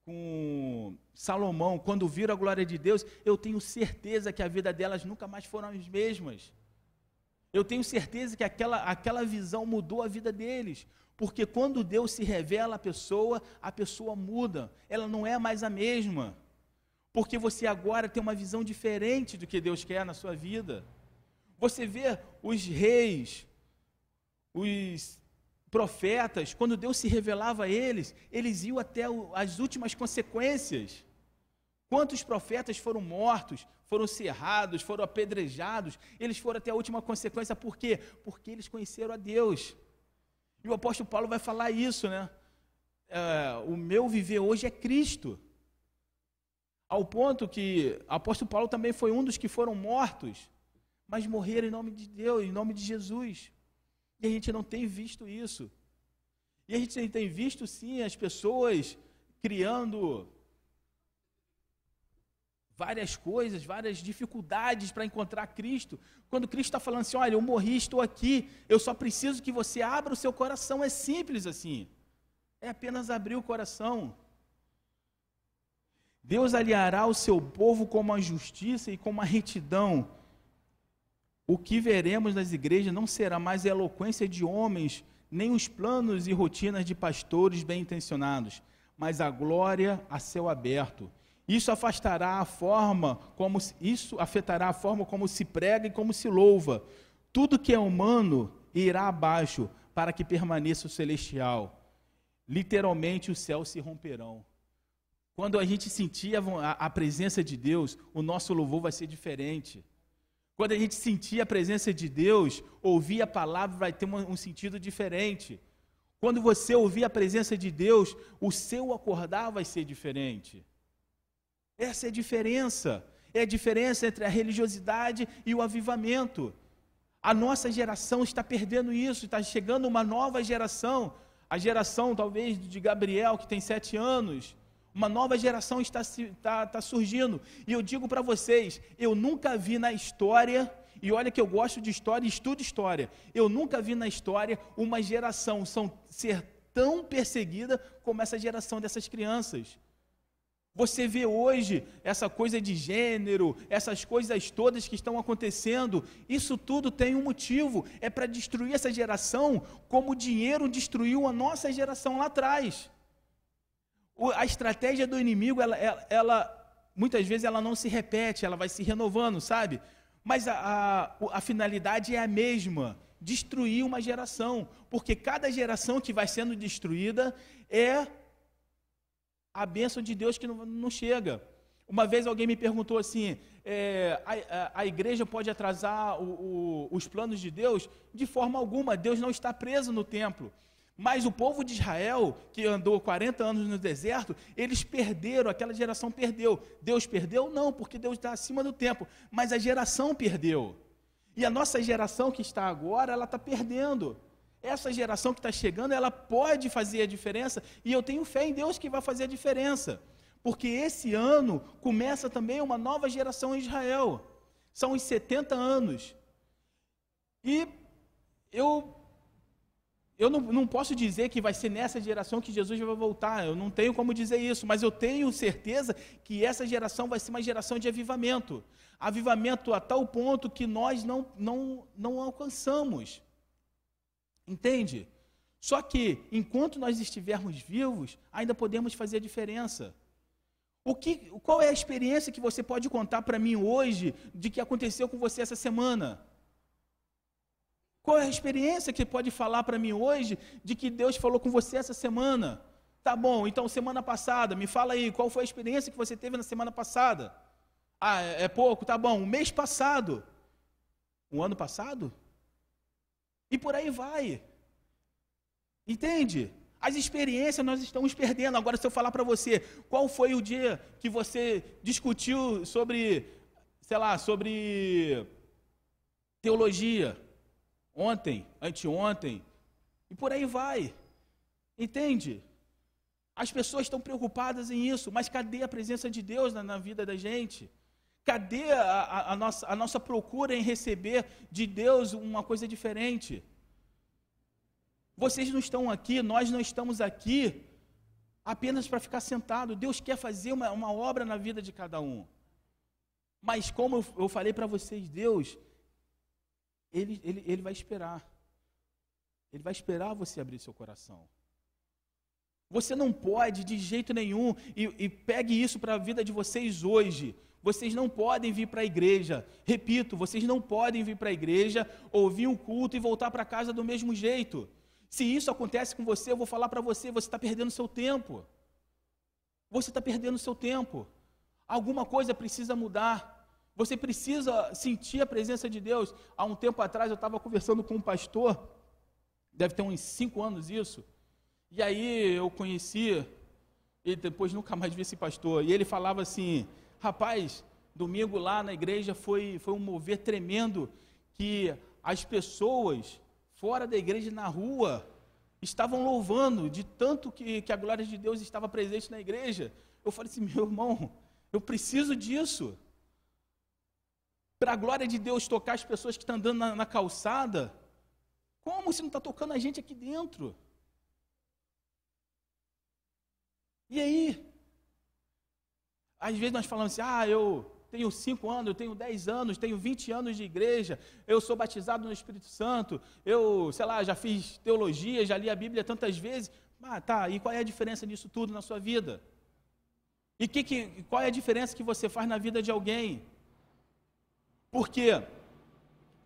com Salomão, quando viram a glória de Deus, eu tenho certeza que a vida delas nunca mais foram as mesmas. Eu tenho certeza que aquela, aquela visão mudou a vida deles. Porque quando Deus se revela à pessoa, a pessoa muda. Ela não é mais a mesma. Porque você agora tem uma visão diferente do que Deus quer na sua vida. Você vê os reis, os profetas, quando Deus se revelava a eles, eles iam até as últimas consequências. Quantos profetas foram mortos, foram cerrados, foram apedrejados, eles foram até a última consequência, por quê? Porque eles conheceram a Deus. E o apóstolo Paulo vai falar isso, né? É, o meu viver hoje é Cristo. Ao ponto que o apóstolo Paulo também foi um dos que foram mortos, mas morreram em nome de Deus, em nome de Jesus. E a gente não tem visto isso. E a gente tem visto sim as pessoas criando várias coisas, várias dificuldades para encontrar Cristo. Quando Cristo está falando assim: olha, eu morri, estou aqui, eu só preciso que você abra o seu coração. É simples assim. É apenas abrir o coração. Deus aliará o seu povo com a justiça e com a retidão. O que veremos nas igrejas não será mais a eloquência de homens, nem os planos e rotinas de pastores bem intencionados, mas a glória a céu aberto. Isso afastará a forma como isso afetará a forma como se prega e como se louva. Tudo que é humano irá abaixo para que permaneça o celestial. Literalmente os céus se romperão. Quando a gente sentir a, a presença de Deus, o nosso louvor vai ser diferente. Quando a gente sentir a presença de Deus, ouvir a palavra vai ter um, sentido diferente. Quando você ouvir a presença de Deus, o seu acordar vai ser diferente. Essa é a diferença. É a diferença entre a religiosidade e o avivamento. A nossa geração está perdendo isso, está chegando uma nova geração. A geração, talvez, de Gabriel, que tem sete anos. Uma nova geração está, está, está surgindo. E eu digo para vocês: eu nunca vi na história, e olha que eu gosto de história e estudo história, eu nunca vi na história uma geração são, ser tão perseguida como essa geração dessas crianças. Você vê hoje essa coisa de gênero, essas coisas todas que estão acontecendo, isso tudo tem um motivo, é para destruir essa geração, como o dinheiro destruiu a nossa geração lá atrás. A estratégia do inimigo, ela, ela, ela muitas vezes ela não se repete, ela vai se renovando, sabe? Mas a, a, a finalidade é a mesma, destruir uma geração, porque cada geração que vai sendo destruída é a bênção de Deus que não, não chega. Uma vez alguém me perguntou assim: é, a, a, igreja pode atrasar o, o, os planos de Deus? De forma alguma, Deus não está preso no templo. Mas o povo de Israel, que andou 40 anos no deserto, eles perderam, aquela geração perdeu. Deus perdeu? Não, porque Deus está acima do tempo. Mas a geração perdeu. E a nossa geração que está agora, ela está perdendo essa geração que está chegando, ela pode fazer a diferença, e eu tenho fé em Deus que vai fazer a diferença, porque esse ano começa também uma nova geração em Israel, são os 70 anos, e eu, eu não, não posso dizer que vai ser nessa geração que Jesus vai voltar, eu não tenho como dizer isso, mas eu tenho certeza que essa geração vai ser uma geração de avivamento, avivamento a tal ponto que nós não, não, não alcançamos. Entende? Só que, enquanto nós estivermos vivos, ainda podemos fazer a diferença. O que, qual é a experiência que você pode contar para mim hoje de que aconteceu com você essa semana? Qual é a experiência que pode falar para mim hoje de que Deus falou com você essa semana? Tá bom, então semana passada, me fala aí, qual foi a experiência que você teve na semana passada? Ah, é, é pouco, tá bom. O mês passado? O ano passado? E por aí vai. Entende? As experiências nós estamos perdendo. Agora, se eu falar para você, qual foi o dia que você discutiu sobre, sei lá, sobre teologia? Ontem, anteontem, e por aí vai. Entende? As pessoas estão preocupadas em isso, mas cadê a presença de Deus na, na vida da gente? Cadê a, a, a, nossa, a nossa procura em receber de Deus uma coisa diferente? Vocês não estão aqui, nós não estamos aqui apenas para ficar sentado. Deus quer fazer uma, uma obra na vida de cada um. Mas como eu, eu falei para vocês, Deus, ele, ele, ele vai esperar. Ele vai esperar você abrir seu coração. Você não pode de jeito nenhum, e, e pegue isso para a vida de vocês hoje. Vocês não podem vir para a igreja. Repito, vocês não podem vir para a igreja, ouvir um culto e voltar para casa do mesmo jeito. Se isso acontece com você, eu vou falar para você: você está perdendo seu tempo. Você está perdendo seu tempo. Alguma coisa precisa mudar. Você precisa sentir a presença de Deus. Há um tempo atrás eu estava conversando com um pastor, deve ter uns cinco anos isso. E aí eu conheci, e depois nunca mais vi esse pastor. E ele falava assim: Rapaz, domingo lá na igreja foi, foi um mover tremendo que as pessoas fora da igreja, na rua, estavam louvando de tanto que, que a glória de Deus estava presente na igreja. Eu falei assim, meu irmão, eu preciso disso. Para a glória de Deus tocar as pessoas que estão andando na, na calçada, como se não está tocando a gente aqui dentro? E aí? Às vezes nós falamos assim, ah, eu tenho cinco anos, eu tenho dez anos, tenho vinte anos de igreja, eu sou batizado no Espírito Santo, eu, sei lá, já fiz teologia, já li a Bíblia tantas vezes. Ah, tá, e qual é a diferença disso tudo na sua vida? E que, que, qual é a diferença que você faz na vida de alguém? Porque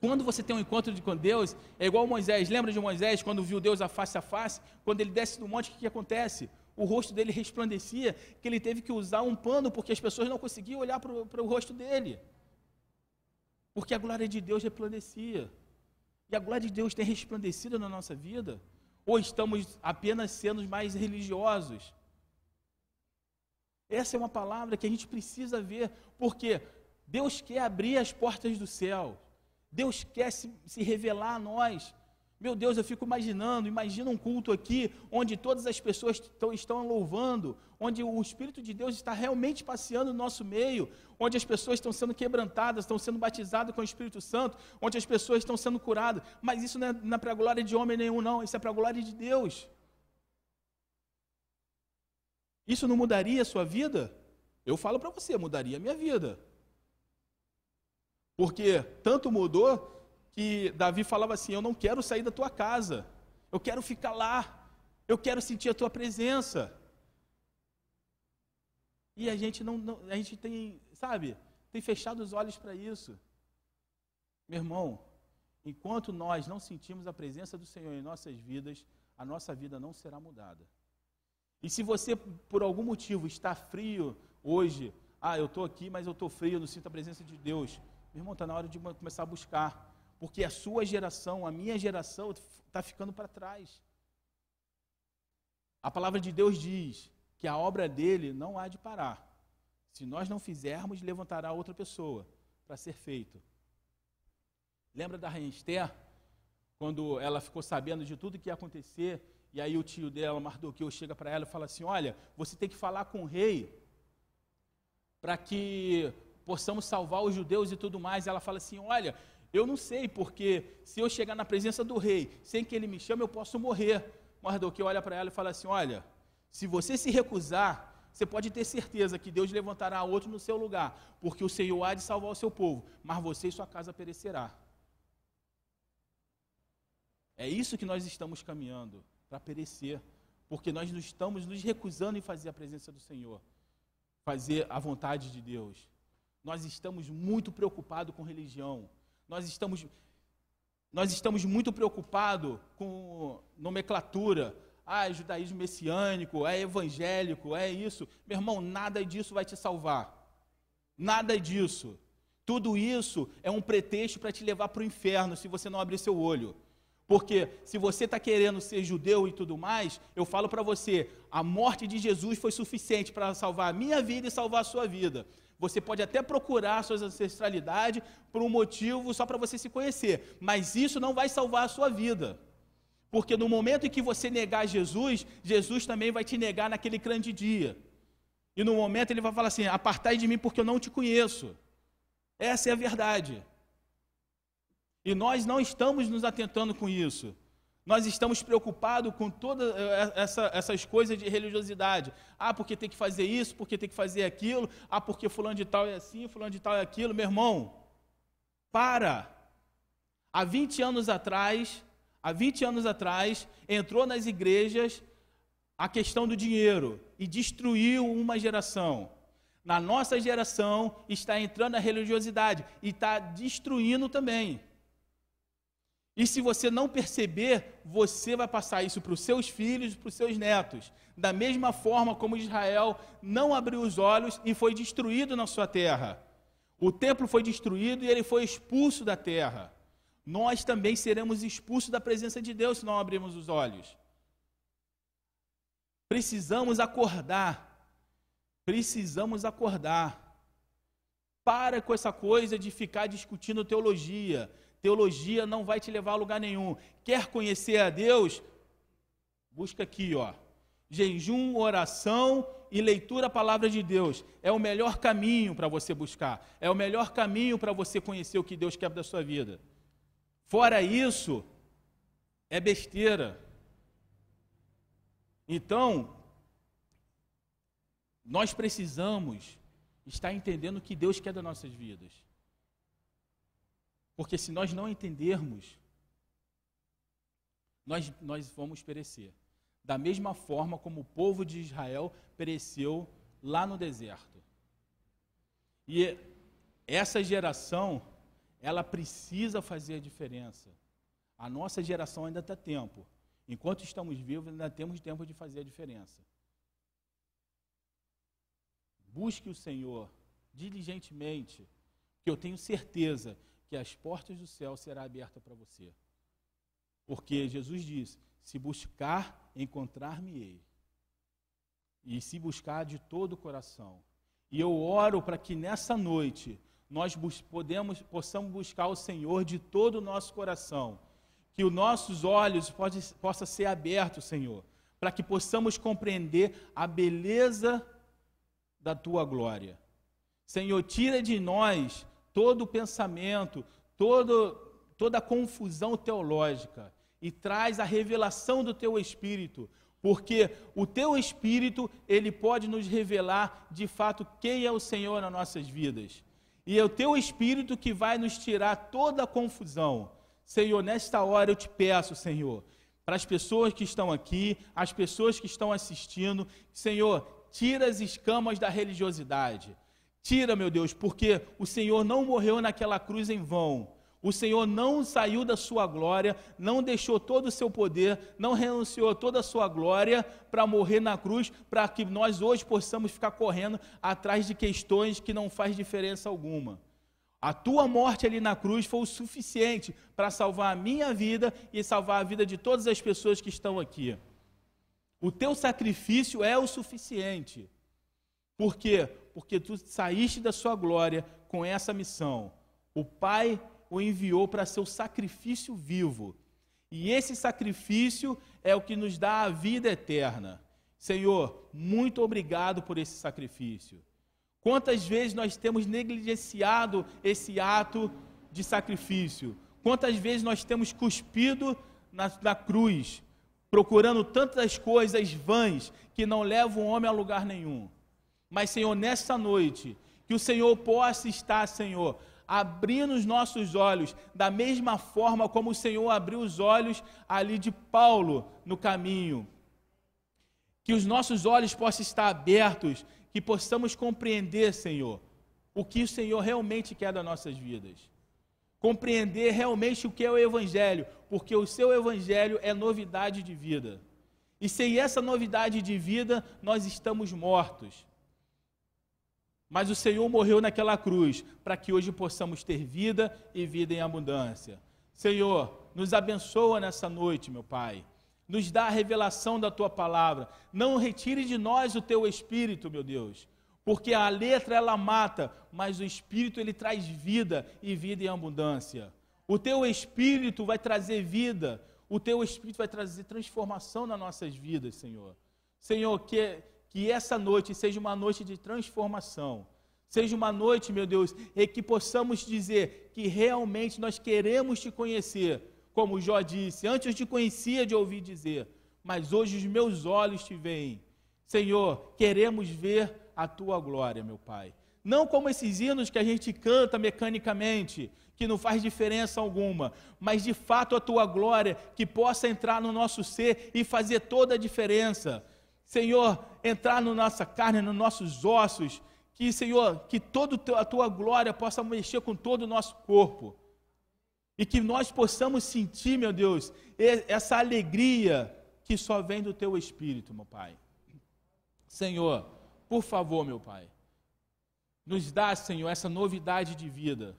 quando você tem um encontro com Deus, é igual Moisés. Lembra de Moisés quando viu Deus a face a face? Quando ele desce do monte, o que, que acontece? O rosto dele resplandecia, que ele teve que usar um pano porque as pessoas não conseguiam olhar para o rosto dele. Porque a glória de Deus resplandecia. E a glória de Deus tem resplandecido na nossa vida? Ou estamos apenas sendo mais religiosos? Essa é uma palavra que a gente precisa ver, porque Deus quer abrir as portas do céu. Deus quer se, se, revelar a nós. Meu Deus, eu fico imaginando, imagina um culto aqui, onde todas as pessoas estão, louvando, onde o Espírito de Deus está realmente passeando no nosso meio, onde as pessoas estão sendo quebrantadas, estão sendo batizadas com o Espírito Santo, onde as pessoas estão sendo curadas. Mas isso não é, não é para a glória de homem nenhum, não, isso é para a glória de Deus. Isso não mudaria a sua vida? Eu falo para você, mudaria a minha vida. Porque tanto mudou que Davi falava assim: Eu não quero sair da tua casa, eu quero ficar lá, eu quero sentir a tua presença. E a gente não, não a gente tem, sabe, tem fechado os olhos para isso. Meu irmão, enquanto nós não sentimos a presença do Senhor em nossas vidas, a nossa vida não será mudada. E se você, por algum motivo, está frio hoje, ah, eu estou aqui, mas eu estou frio, eu não sinto a presença de Deus. Meu irmão, está na hora de começar a buscar. Porque a sua geração, a minha geração, está ficando para trás. A palavra de Deus diz que a obra dele não há de parar. Se nós não fizermos, levantará outra pessoa para ser feito. Lembra da rainha? Quando ela ficou sabendo de tudo que ia acontecer, e aí o tio dela, Mardoqueu, chega para ela e fala assim: Olha, você tem que falar com o rei para que possamos salvar os judeus e tudo mais. Ela fala assim: Olha, eu não sei, porque se eu chegar na presença do rei sem que ele me chame, eu posso morrer. Mardoqueu olha para ela e fala assim: Olha, se você se recusar, você pode ter certeza que Deus levantará outro no seu lugar, porque o Senhor há de salvar o seu povo, mas você e sua casa perecerá. É isso que nós estamos caminhando para perecer, porque nós não estamos nos recusando em fazer a presença do Senhor, fazer a vontade de Deus. Nós estamos muito preocupados com religião. Nós estamos, nós estamos muito preocupados com nomenclatura. Ah, é judaísmo messiânico, é evangélico, é isso. Meu irmão, nada disso vai te salvar. Nada disso. Tudo isso é um pretexto para te levar para o inferno se você não abrir seu olho. Porque se você está querendo ser judeu e tudo mais, eu falo para você: a morte de Jesus foi suficiente para salvar a minha vida e salvar a sua vida. Você pode até procurar a sua ancestralidade por um motivo só para você se conhecer, mas isso não vai salvar a sua vida. Porque no momento em que você negar Jesus, Jesus também vai te negar naquele grande dia. E no momento ele vai falar assim: apartai de mim porque eu não te conheço. Essa é a verdade. E nós não estamos nos atentando com isso. Nós estamos preocupados com todas eh, essa, essas coisas de religiosidade. Ah, porque tem que fazer isso, porque tem que fazer aquilo. Ah, porque fulano de tal é assim, fulano de tal é aquilo. Meu irmão, para. Há 20 anos atrás, há 20 anos atrás, entrou nas igrejas a questão do dinheiro e destruiu uma geração. Na nossa geração está entrando a religiosidade e está destruindo também. E se você não perceber, você vai passar isso para os seus filhos, para os seus netos. Da mesma forma como Israel não abriu os olhos e foi destruído na sua terra. O templo foi destruído e ele foi expulso da terra. Nós também seremos expulsos da presença de Deus se não abrirmos os olhos. Precisamos acordar. Precisamos acordar. Para com essa coisa de ficar discutindo teologia Teologia não vai te levar a lugar nenhum. Quer conhecer a Deus? Busca aqui, ó. Jejum, oração e leitura da palavra de Deus. É o melhor caminho para você buscar. É o melhor caminho para você conhecer o que Deus quer da sua vida. Fora isso, é besteira. Então, nós precisamos está entendendo o que Deus quer das nossas vidas. Porque se nós não entendermos, nós, nós vamos perecer. Da mesma forma como o povo de Israel pereceu lá no deserto. E essa geração, ela precisa fazer a diferença. A nossa geração ainda está tempo. Enquanto estamos vivos, ainda temos tempo de fazer a diferença. Busque o Senhor diligentemente, que eu tenho certeza que as portas do céu serão abertas para você. Porque Jesus disse: se buscar, encontrar-me-ei. E se buscar de todo o coração. E eu oro para que nessa noite nós podemos, possamos buscar o Senhor de todo o nosso coração. Que os nossos olhos possam ser abertos, Senhor, para que possamos compreender a beleza da tua glória. Senhor, tira de nós todo o pensamento, todo, toda a confusão teológica e traz a revelação do teu espírito, porque o teu espírito, ele pode nos revelar de fato quem é o Senhor nas nossas vidas. E é o teu espírito que vai nos tirar toda a confusão. Senhor, nesta hora eu te peço, Senhor, para as pessoas que estão aqui, as pessoas que estão assistindo, Senhor, tira as escamas da religiosidade. Tira, meu Deus, porque o Senhor não morreu naquela cruz em vão. O Senhor não saiu da sua glória, não deixou todo o seu poder, não renunciou toda a sua glória para morrer na cruz, para que nós hoje possamos ficar correndo atrás de questões que não faz diferença alguma. A tua morte ali na cruz foi o suficiente para salvar a minha vida e salvar a vida de todas as pessoas que estão aqui. O teu sacrifício é o suficiente. Por quê? Porque tu saíste da sua glória com essa missão. O Pai o enviou para ser o sacrifício vivo. E esse sacrifício é o que nos dá a vida eterna. Senhor, muito obrigado por esse sacrifício. Quantas vezes nós temos negligenciado esse ato de sacrifício? Quantas vezes nós temos cuspido na, na cruz, procurando tantas coisas vãs que não levam o homem a lugar nenhum. Mas, Senhor, nessa noite, que o Senhor possa estar, Senhor, abrindo os nossos olhos, da mesma forma como o Senhor abriu os olhos ali de Paulo no caminho. Que os nossos olhos possam estar abertos, que possamos compreender, Senhor, o que o Senhor realmente quer das nossas vidas compreender realmente o que é o Evangelho, porque o seu Evangelho é novidade de vida. E sem essa novidade de vida, nós estamos mortos. Mas o Senhor morreu naquela cruz para que hoje possamos ter vida e vida em abundância. Senhor, nos abençoa nessa noite, meu Pai. Nos dá a revelação da tua palavra. Não retire de nós o teu espírito, meu Deus porque a letra ela mata, mas o espírito ele traz vida e vida em abundância. O teu espírito vai trazer vida, o teu espírito vai trazer transformação nas nossas vidas, Senhor. Senhor, que, que essa noite seja uma noite de transformação. Seja uma noite, meu Deus, em que possamos dizer que realmente nós queremos te conhecer, como Jó disse, antes eu te conhecia de ouvir dizer, mas hoje os meus olhos te veem. Senhor, queremos ver a tua glória, meu Pai. Não como esses hinos que a gente canta mecanicamente, que não faz diferença alguma, mas de fato a tua glória que possa entrar no nosso ser e fazer toda a diferença. Senhor, entrar na nossa carne, nos nossos ossos, que, Senhor, que toda a tua glória possa mexer com todo o nosso corpo. E que nós possamos sentir, meu Deus, essa alegria que só vem do teu espírito, meu Pai. Senhor, por favor, meu Pai, nos dá, Senhor, essa novidade de vida.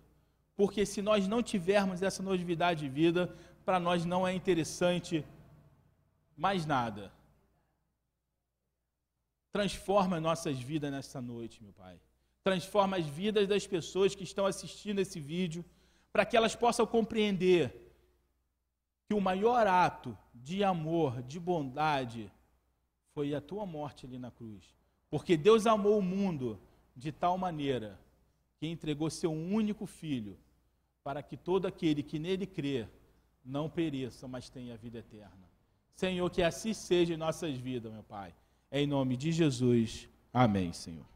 Porque se nós não tivermos essa novidade de vida, para nós não é interessante mais nada. Transforma nossas vidas nessa noite, meu Pai. Transforma as vidas das pessoas que estão assistindo esse vídeo, para que elas possam compreender que o maior ato de amor, de bondade, foi a tua morte ali na cruz. Porque Deus amou o mundo de tal maneira que entregou seu único filho para que todo aquele que nele crê não pereça, mas tenha vida eterna. Senhor, que assim seja em nossas vidas, meu Pai. Em nome de Jesus. Amém, Senhor.